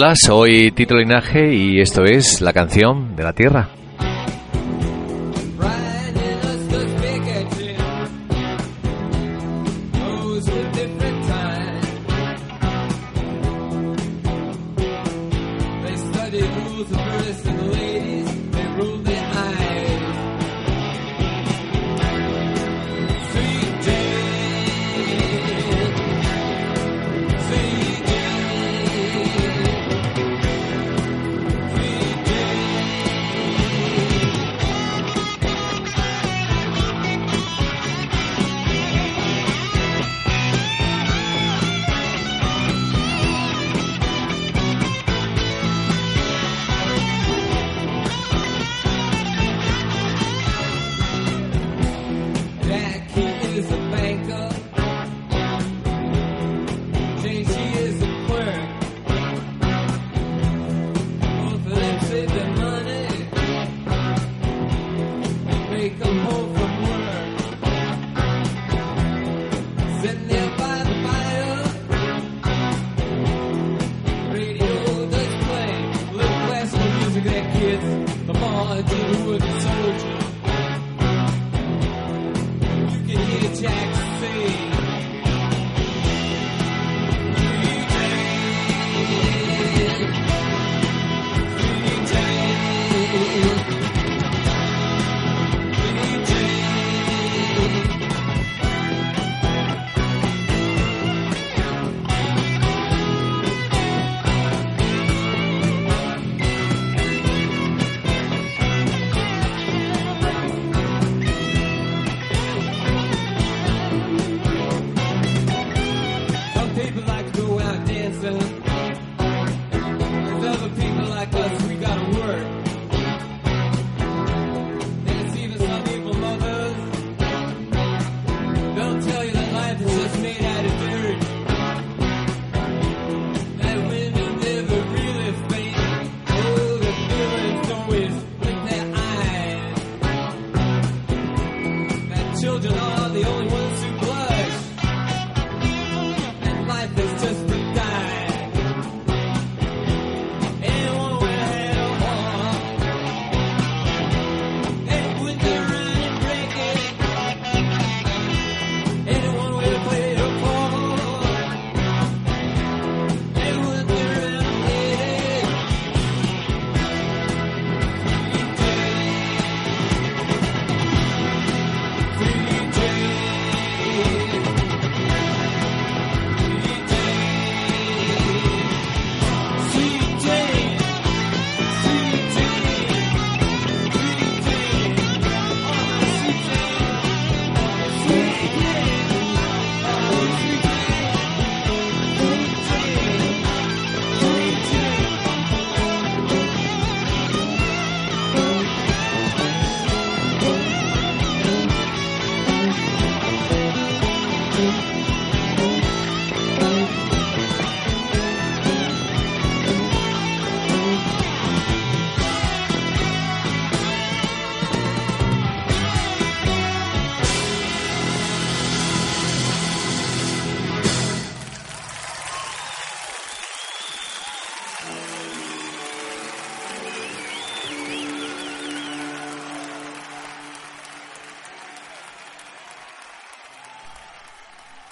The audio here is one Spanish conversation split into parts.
Hola, soy Tito Linaje y esto es La canción de la Tierra.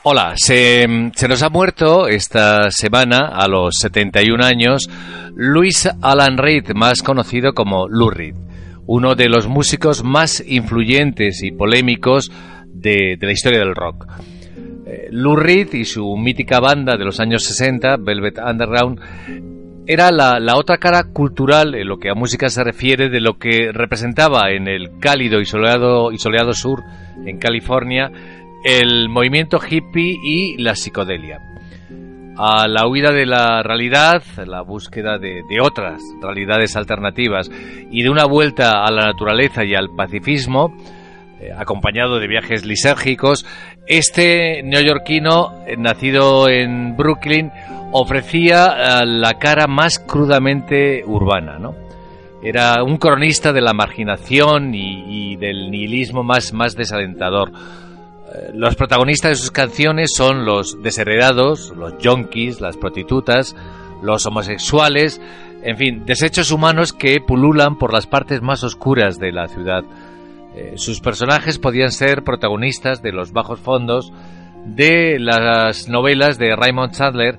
Hola, se, nos ha muerto esta semana, a los 71 años, Luis Alan Reed, más conocido como Lou Reed, uno de los músicos más influyentes y polémicos de, la historia del rock. Eh, Lou Reed y su mítica banda de los años 60, Velvet Underground, era la, la, otra cara cultural en lo que a música se refiere de lo que representaba en el cálido y soleado, y soleado sur en California el movimiento hippie y la psicodelia. A la huida de la realidad, la búsqueda de, otras realidades alternativas y de una vuelta a la naturaleza y al pacifismo, eh, acompañado de viajes lisérgicos, este neoyorquino, eh, nacido en Brooklyn, ofrecía eh, la cara más crudamente urbana. Era un cronista de la marginación y, y del nihilismo más, más desalentador los protagonistas de sus canciones son los desheredados, los yonkis, las prostitutas, los homosexuales, en fin, desechos humanos que pululan por las partes más oscuras de la ciudad. Eh, sus personajes podían ser protagonistas de los bajos fondos de las novelas de Raymond Chandler,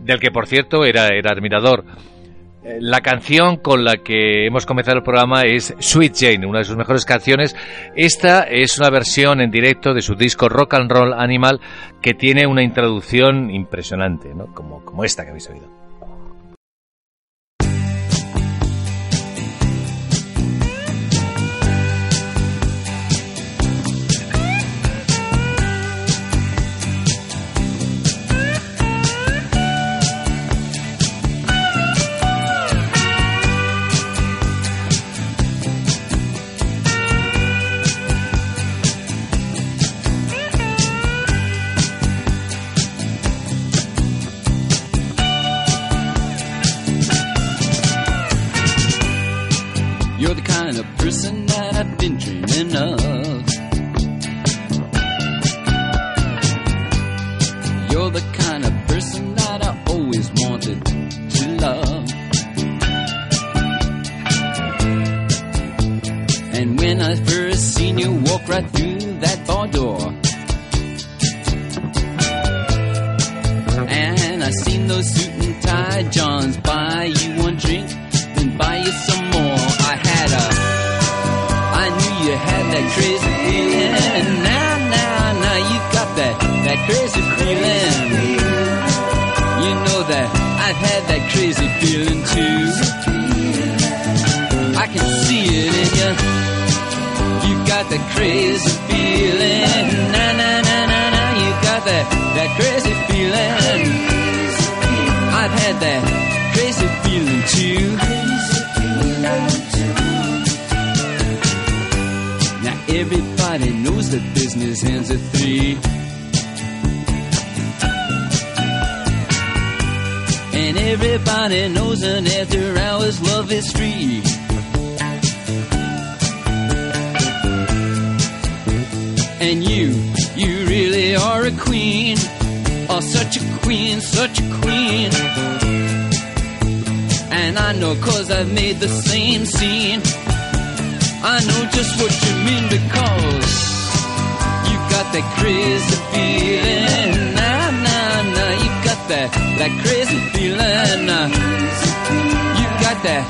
del que por cierto era, era admirador. Eh, la canción con la que hemos comenzado el programa es Sweet Jane, una de sus mejores canciones. Esta es una versión en directo de su disco Rock and Roll Animal que tiene una introducción impresionante, ¿no? como, como esta que habéis oído. some more. I had a, I knew you had that crazy feeling. Now, now, now you got that, that crazy feeling. You know that I've had that crazy feeling too. I can see it in you. You got that crazy feeling. Now, now, now, now na. You got that, that crazy feeling. I've had that crazy feeling too. Now everybody knows that business ends at three. And everybody knows an after hours love is free. And you, you really are a queen. Oh, such a queen, such a queen. And I know cause I've made the same scene. I know just what you mean because you got that crazy feeling. Nah, nah, nah, you got that, that crazy feeling. You got that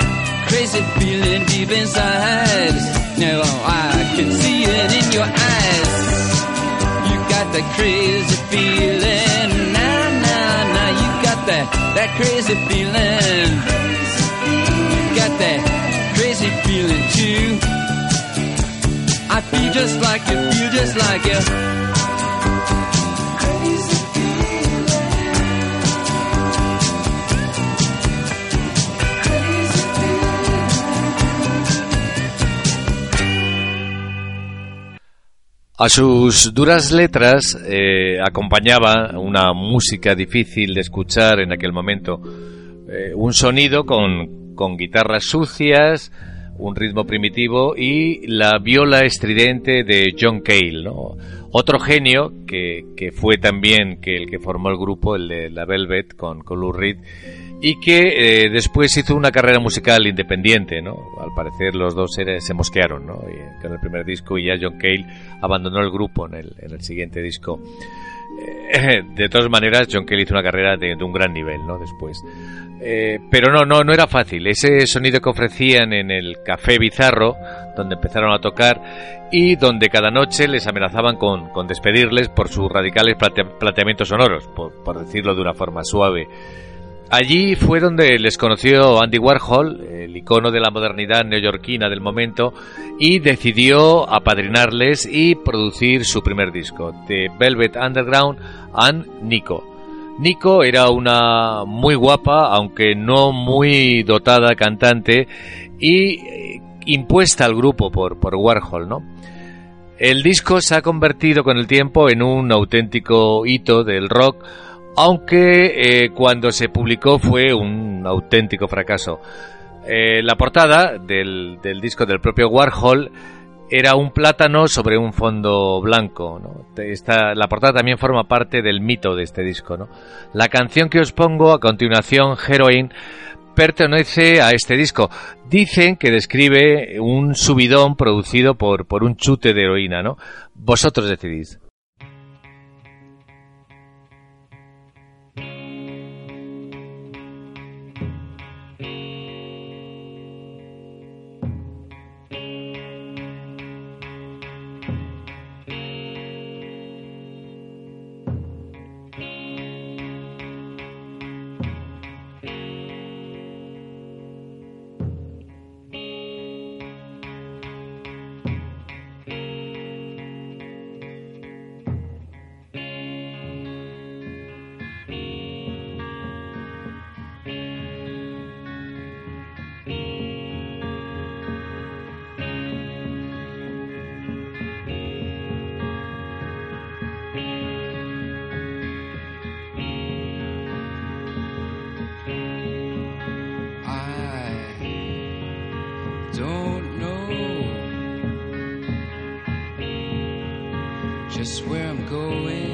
crazy feeling deep inside. Now I can see it in your eyes. You got that crazy feeling. Nah, nah, nah, you got that, that crazy feeling. Sus duras letras eh, acompañaba una música difícil de escuchar en aquel momento, eh, un sonido con, con guitarras sucias, un ritmo primitivo y la viola estridente de John Cale, ¿no? Otro genio que, que, fue también que el que formó el grupo, el de la Velvet con, con Lou Reed, y que eh, después hizo una carrera musical independiente, ¿no? Al parecer los dos se, mosquearon, ¿no? Con el primer disco y ya John Cale abandonó el grupo en el, en el siguiente disco. Eh, de todas maneras, John Cale hizo una carrera de, de un gran nivel, ¿no? Después. Eh, pero no, no, no era fácil. Ese sonido que ofrecían en el Café Bizarro, donde empezaron a tocar y donde cada noche les amenazaban con, despedirles por sus radicales planteamientos sonoros, por, por, decirlo de una forma suave. Allí fue donde les conoció Andy Warhol, el icono de la modernidad neoyorquina del momento, y decidió apadrinarles y producir su primer disco, The Velvet Underground and Nico. Nico era una muy guapa, aunque no muy dotada cantante y eh, impuesta al grupo por, por Warhol, ¿no? El disco se ha convertido con el tiempo en un auténtico hito del rock, aunque eh, cuando se publicó fue un auténtico fracaso. Eh, la portada del, del, disco del propio Warhol era un plátano sobre un fondo blanco. ¿no? Esta, la portada también forma parte del mito de este disco. ¿no? La canción que os pongo a continuación, Heroin, pertenece a este disco. Dicen que describe un subidón producido por, por un chute de heroína. ¿no? Vosotros decidís. just where I'm going.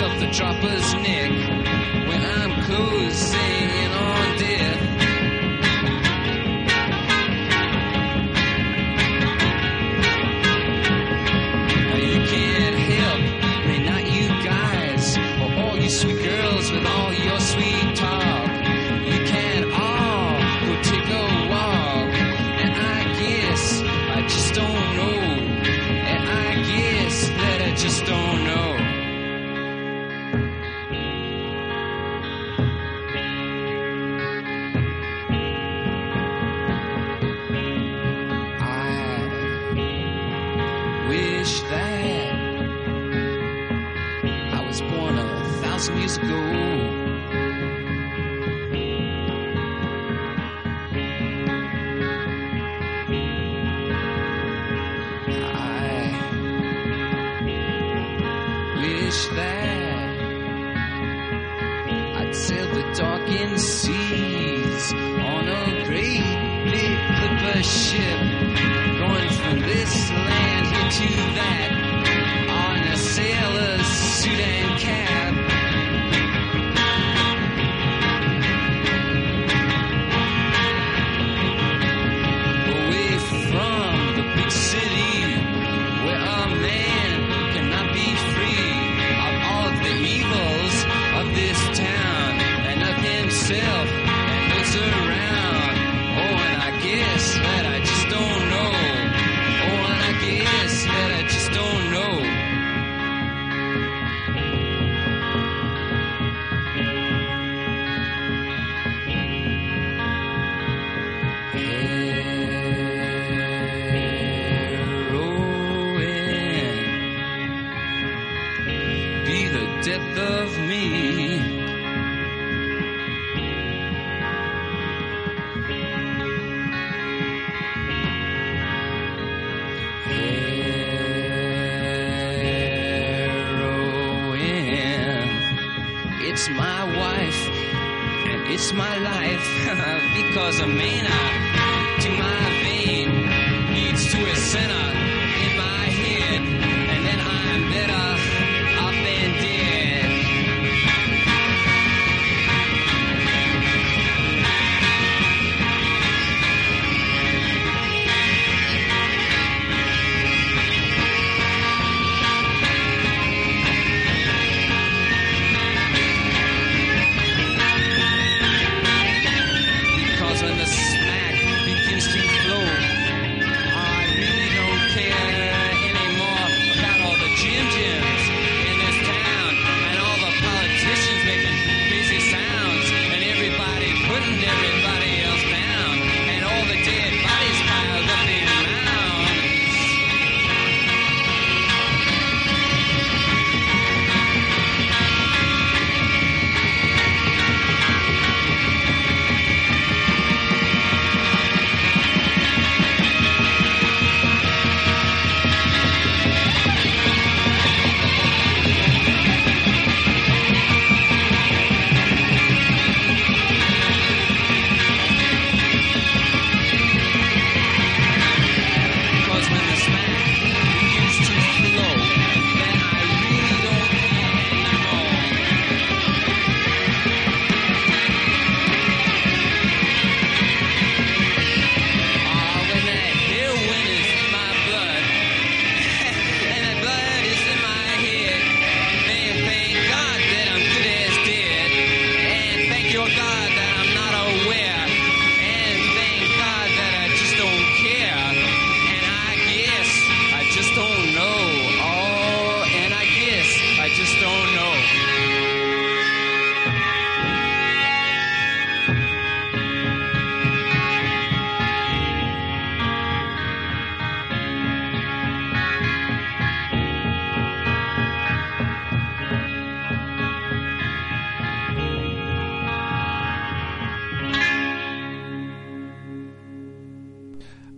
up the dropper's neck when I'm closing.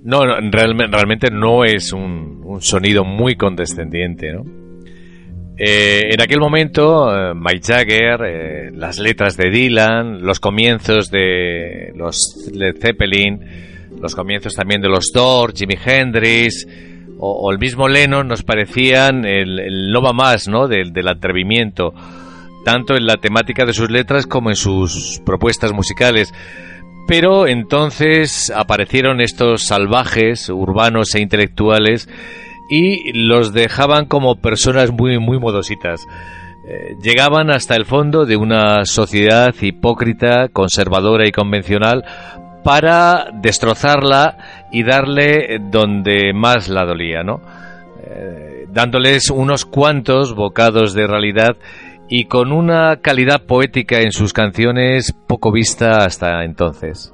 No, no, realmente, realmente no es un, sonido muy condescendiente, ¿no? Eh, en aquel momento, eh, Mike Jagger, eh, las letras de Dylan, los comienzos de los Led Zeppelin, los comienzos también de los Doors, Jimi Hendrix o, el mismo Lennon nos parecían el, no va más, ¿no? Del atrevimiento, tanto en la temática de sus letras como en sus propuestas musicales. Pero entonces aparecieron estos salvajes, urbanos e intelectuales y los dejaban como personas muy, muy modositas. Eh, llegaban hasta el fondo de una sociedad hipócrita, conservadora y convencional para destrozarla y darle donde más la dolía, ¿no? Eh, dándoles unos cuantos bocados de realidad y con una calidad poética en sus canciones poco vista hasta entonces.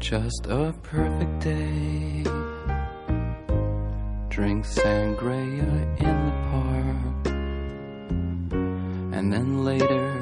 Just a perfect day. Drink sangria in the park. And then later,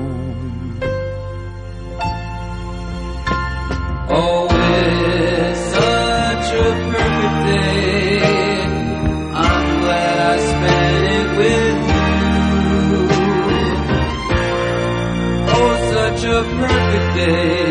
every day.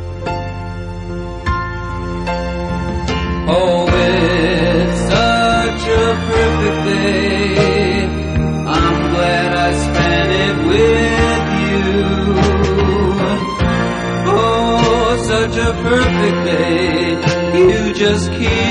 Just keep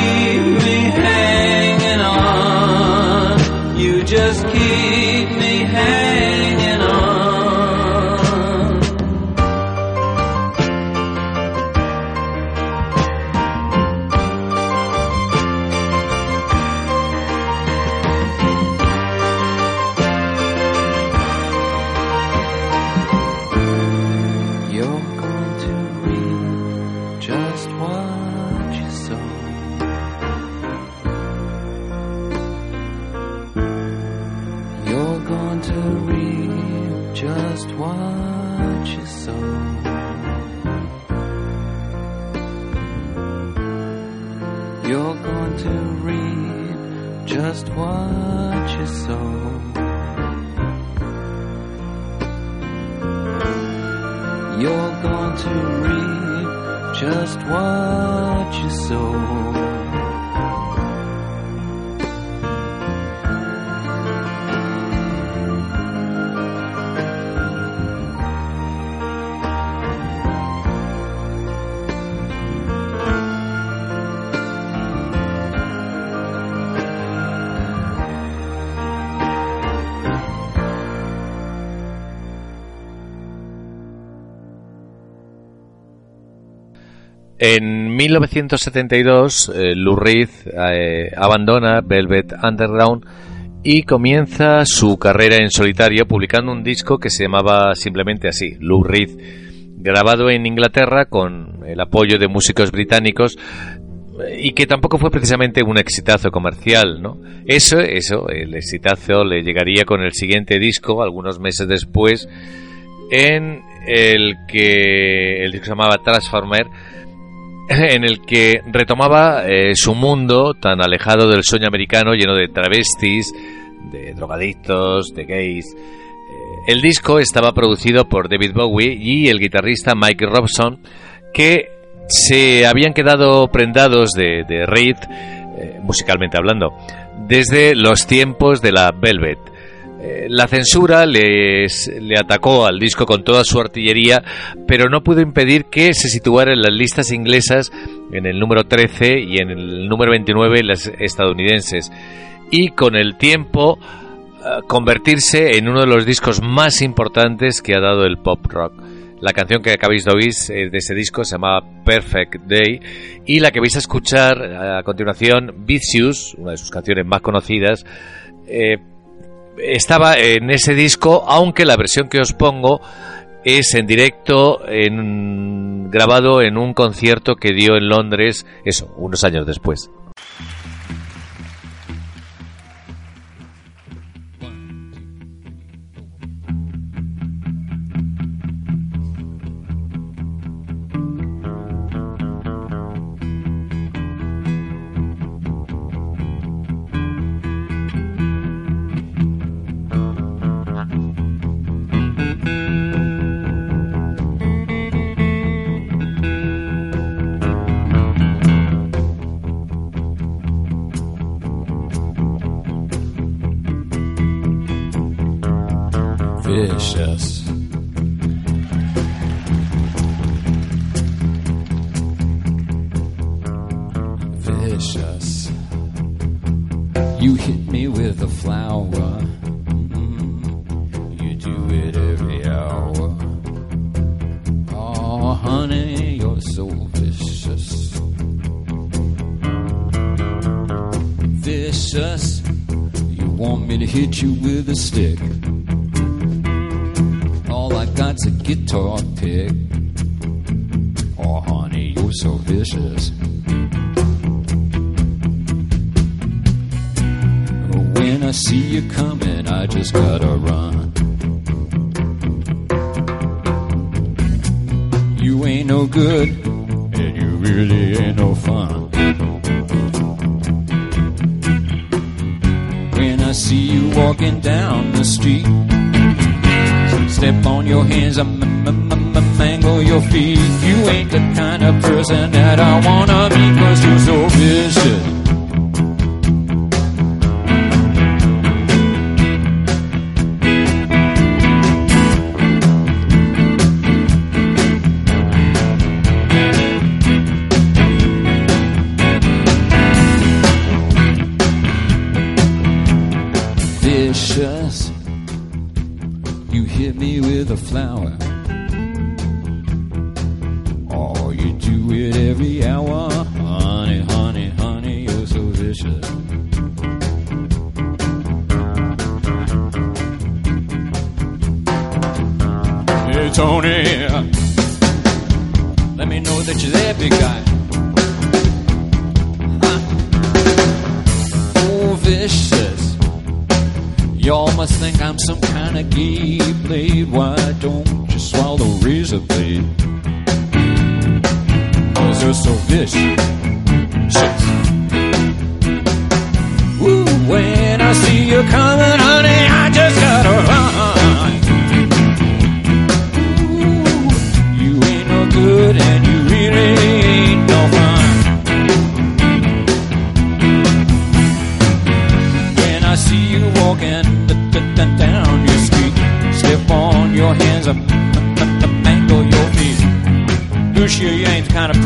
En 1972, eh, Lou Reed eh, abandona Velvet Underground y comienza su carrera en solitario publicando un disco que se llamaba simplemente así, Lou Reed, grabado en Inglaterra con el apoyo de músicos británicos eh, y que tampoco fue precisamente un exitazo comercial, ¿no? Eso, eso, el exitazo le llegaría con el siguiente disco, algunos meses después, en el que el disco se llamaba Transformer, en el que retomaba eh, su mundo tan alejado del sueño americano, lleno de travestis, de drogadictos, de gays. Eh, el disco estaba producido por David Bowie y el guitarrista Mike Robson, que se habían quedado prendados de, de Reed, eh, musicalmente hablando, desde los tiempos de la Velvet. Eh, La censura les, le atacó al disco con toda su artillería, pero no pudo impedir que se situara en las listas inglesas en el número 13 y en el número 29 en las estadounidenses. Y con el tiempo eh, convertirse en uno de los discos más importantes que ha dado el pop rock. La canción que acabáis de oír eh, de ese disco se llama Perfect Day y la que vais a escuchar a continuación, Vicious, una de sus canciones más conocidas, eh, estaba en ese disco, aunque la versión que os pongo es en directo, en, grabado en un concierto que dio en Londres, eso, unos años después. When I see you coming, I just gotta run. You ain't no good, and you really ain't no fun. When I see you walking down the street, step on your hands, and m- m- m- mangle your feet. You ain't the kind of person that I wanna meet, cause you're so vicious.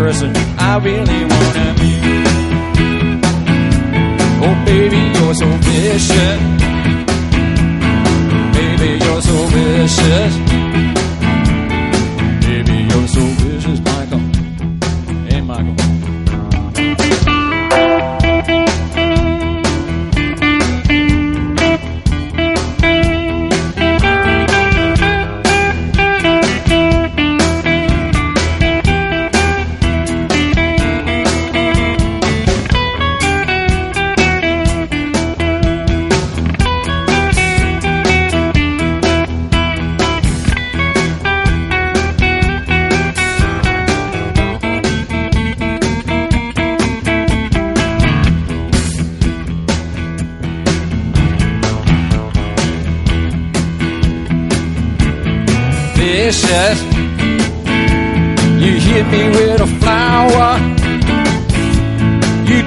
prison. I really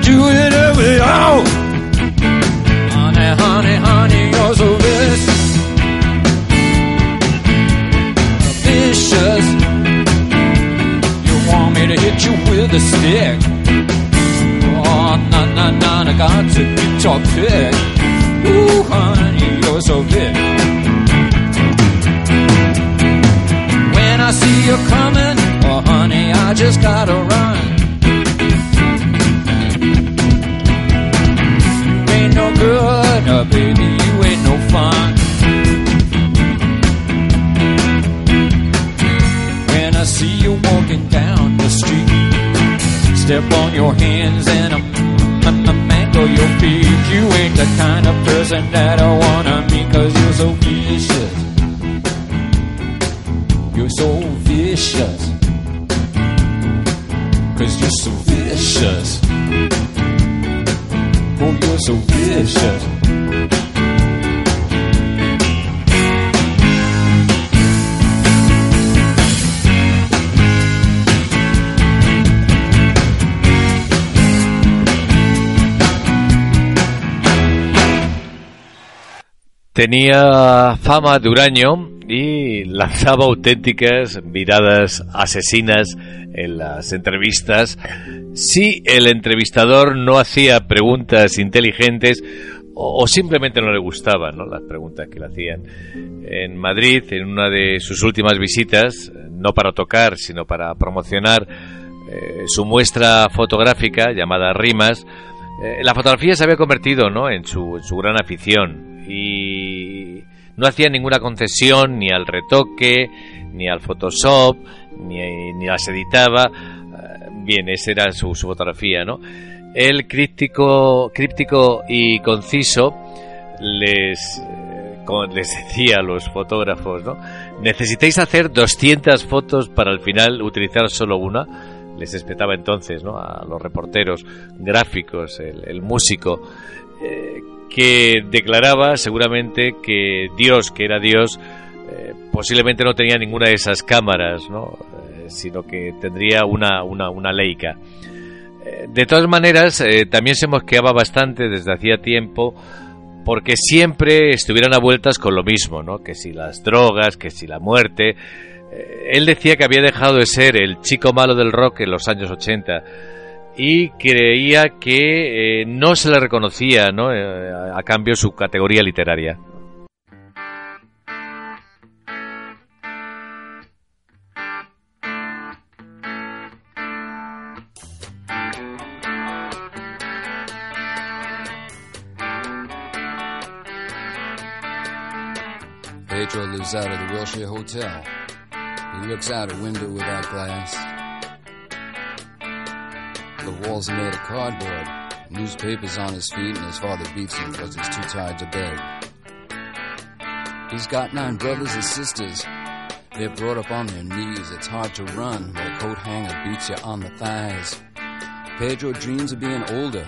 Do it every hour. Honey, honey, honey, you're so vicious. Vicious. You want me to hit you with a stick? Oh, na na na, I got to guitar pick. Ooh, honey, you're so. When I see you coming, oh honey, I just gotta run. Fun. When I see you walking down the street, step on your hands and I'm, I'm, mangle your feet. You ain't the kind of person that I wanna meet, cause you're so vicious. You're so vicious. Cause you're so vicious. Oh, you're so vicious. Tenía fama de huraño y lanzaba auténticas miradas asesinas en las entrevistas si el entrevistador no hacía preguntas inteligentes o, simplemente no le gustaban las preguntas que le hacían. En Madrid, en una de sus últimas visitas, no para tocar, sino para promocionar eh, su muestra fotográfica llamada Rimas, eh, la fotografía se había convertido ¿no? en su gran afición y no hacía ninguna concesión ni al retoque, ni al Photoshop, ni, ni las editaba. Eh, Bien, esa era su, su fotografía, ¿no? El críptico, críptico y conciso les, eh, les decía a los fotógrafos, ¿no? Necesitáis hacer 200 fotos para al final utilizar solo una. les espetaba entonces ¿no? a los reporteros gráficos, el, el músico, eh, que declaraba seguramente que Dios, que era Dios, eh, posiblemente no tenía ninguna de esas cámaras, ¿no? Eh, sino que tendría una, una, una leica. Eh, De todas maneras, también se mosqueaba bastante desde hacía tiempo porque siempre estuvieran a vueltas con lo mismo, ¿no? Que si las drogas, que si la muerte. Él decía que había dejado de ser el chico malo del rock en los años 80 y creía que eh, no se le reconocía, ¿no? Eh, a a cambio su categoría literaria. Pedro lives out of the Wilshire Hotel. He looks out a window without glass. The walls are made of cardboard. Newspapers on his feet, and his father beats him because he's too tired to beg. He's got nine brothers and sisters. They're brought up on their knees. It's hard to run when a coat hanger beats you on the thighs. Pedro dreams of being older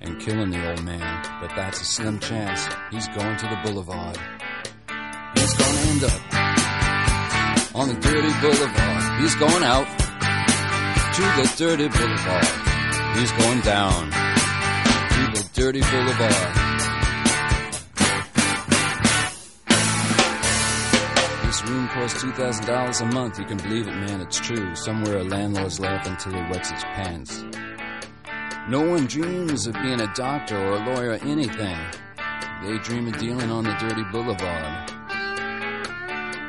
and killing the old man, but that's a slim chance. He's going to the boulevard. He's gonna end up on the dirty boulevard. He's going out to the dirty boulevard. He's going down to the dirty boulevard. This room costs two thousand dollars a month. You can believe it, man. It's true. Somewhere a landlord's laughing till he wets his pants. No one dreams of being a doctor or a lawyer or anything. They dream of dealing on the dirty boulevard.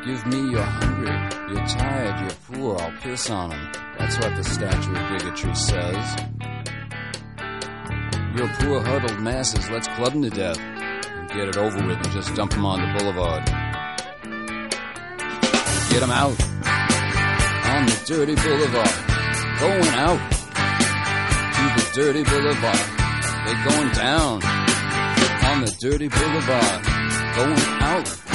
Give me you're hungry, you're tired, you're poor, I'll piss on 'em. That's what the statue of bigotry says. You're poor huddled masses, let's club 'em to death. And get it over with and just dump 'em on the boulevard. Get 'em out on the dirty boulevard. Going out to the dirty boulevard. They're going down on the dirty boulevard. Going out.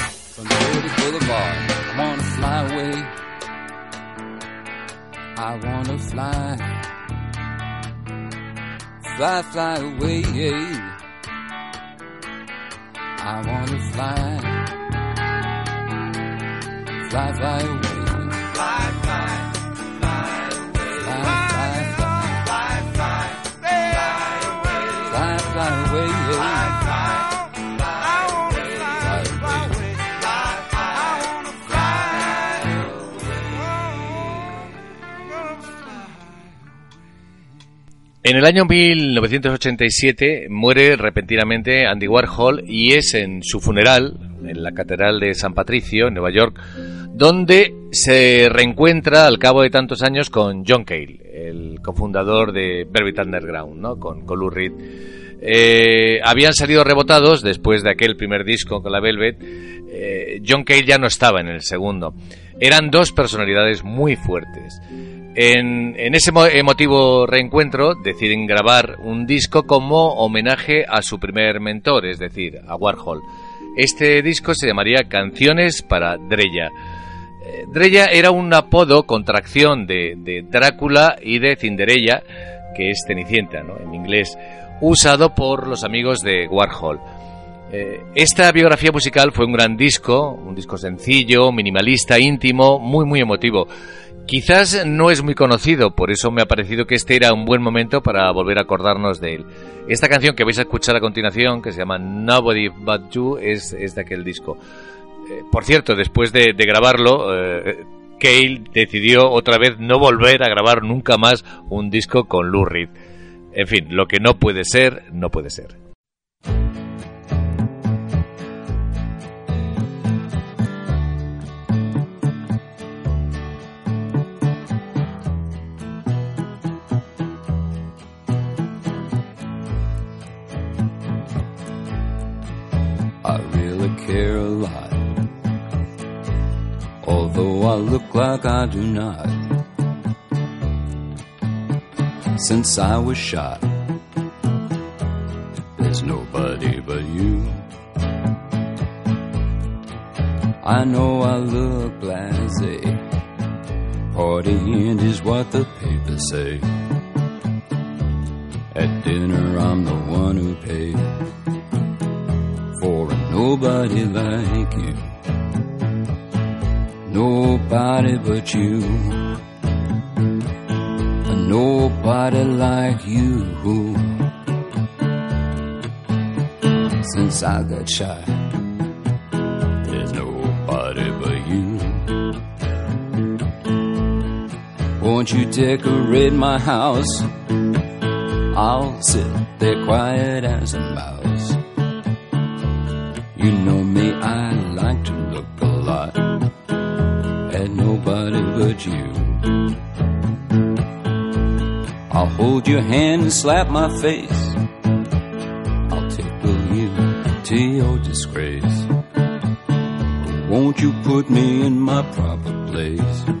dirty boulevard. I want to fly away. I want to fly. Fly, fly away. I want to fly. Fly, fly away. Fly, fly En el año 1987 muere repentinamente Andy Warhol y es en su funeral, en la Catedral de San Patricio, en Nueva York, donde se reencuentra al cabo de tantos años con John Cale, el cofundador de Velvet Underground, ¿no? con, con Lou Reed. Eh, habían salido rebotados después de aquel primer disco con la Velvet. Eh, John Cale ya no estaba en el segundo. Eran dos personalidades muy fuertes. En, ese mo- emotivo reencuentro deciden grabar un disco como homenaje a su primer mentor, es decir, a Warhol. Este disco se llamaría Canciones para Dreya. Eh, Dreya era un apodo, contracción de, de Drácula y de Cinderella, que es Cenicienta, ¿no? en inglés, usado por los amigos de Warhol. Eh, esta biografía musical fue un gran disco, un disco sencillo, minimalista, íntimo, muy muy emotivo. Quizás no es muy conocido, por eso me ha parecido que este era un buen momento para volver a acordarnos de él. Esta canción que vais a escuchar a continuación, que se llama Nobody But You, es, de aquel disco. Eh, por cierto, después de, de grabarlo, eh, Cale decidió otra vez no volver a grabar nunca más un disco con Lou Reed. En fin, lo que no puede ser, no puede ser. Like I do not. Since I was shot, there's nobody but you. I know I look blasé. Partying is what the papers say. At dinner, I'm the one who paid for a nobody like you. Nobody but you. Nobody like you. Since I got shot, there's nobody but you. Won't you decorate my house? I'll sit there quiet as a mouse. You know me, I like to you. I'll hold your hand and slap my face. I'll tickle you to your disgrace. Won't you put me in my proper place?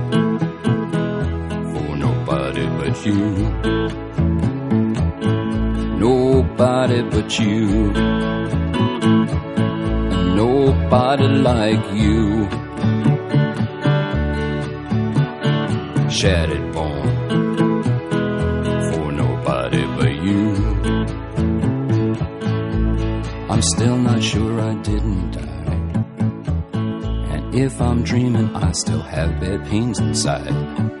you. Nobody but you. Nobody like you. Shattered bone for nobody but you. I'm still not sure I didn't die. And if I'm dreaming, I still have bad pains inside.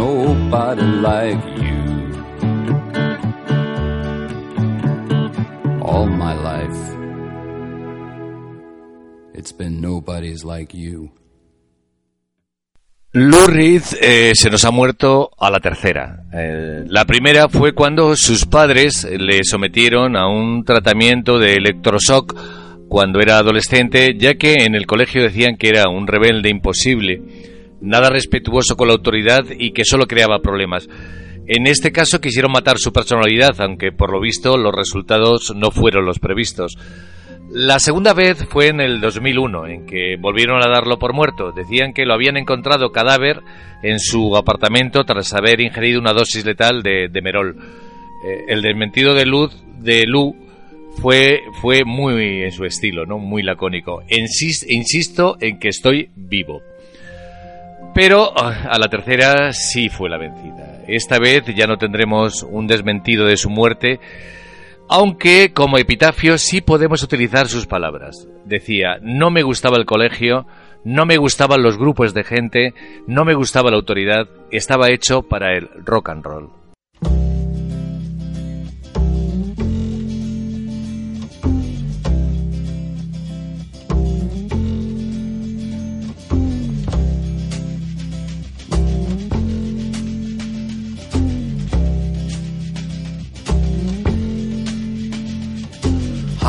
Nobody like you. All my life, it's been nobody's like you. Lou eh, se nos ha muerto a la tercera. La primera fue cuando sus padres le sometieron a un tratamiento de electroshock cuando era adolescente, ya que en el colegio decían que era un rebelde imposible, nada respetuoso con la autoridad y que solo creaba problemas. En este caso quisieron matar su personalidad, aunque por lo visto los resultados no fueron los previstos. La segunda vez fue en el 2001, en que volvieron a darlo por muerto. Decían que lo habían encontrado cadáver en su apartamento tras haber ingerido una dosis letal de, de Merol. Eh, el desmentido de Luz de Lu fue, fue muy en su estilo, ¿no? Muy lacónico. Insis- insisto en que estoy vivo. Pero ah, a la tercera sí fue la vencida. Esta vez ya no tendremos un desmentido de su muerte, aunque como epitafio sí podemos utilizar sus palabras. Decía, no me gustaba el colegio, no me gustaban los grupos de gente, no me gustaba la autoridad, estaba hecho para el rock and roll.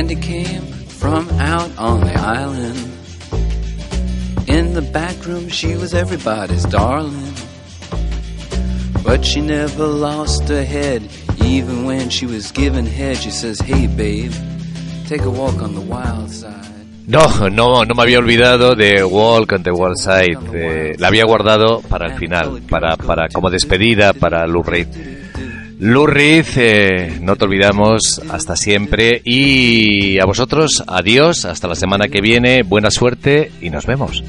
Candy came from out on the island. In the back room, she was everybody's darling. But she never lost her head, even when she was given head. She says, Hey, babe, take a walk on the wild side. No, no, no me había olvidado de Walk on the Wild Side. Eh, la había guardado para el final, para, para como despedida para Lou Reed. Lou Reed, eh, no te olvidamos, hasta siempre. Y a vosotros, adiós, hasta la semana que viene, buena suerte y nos vemos.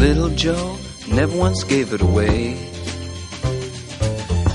Little Joe once gave it away.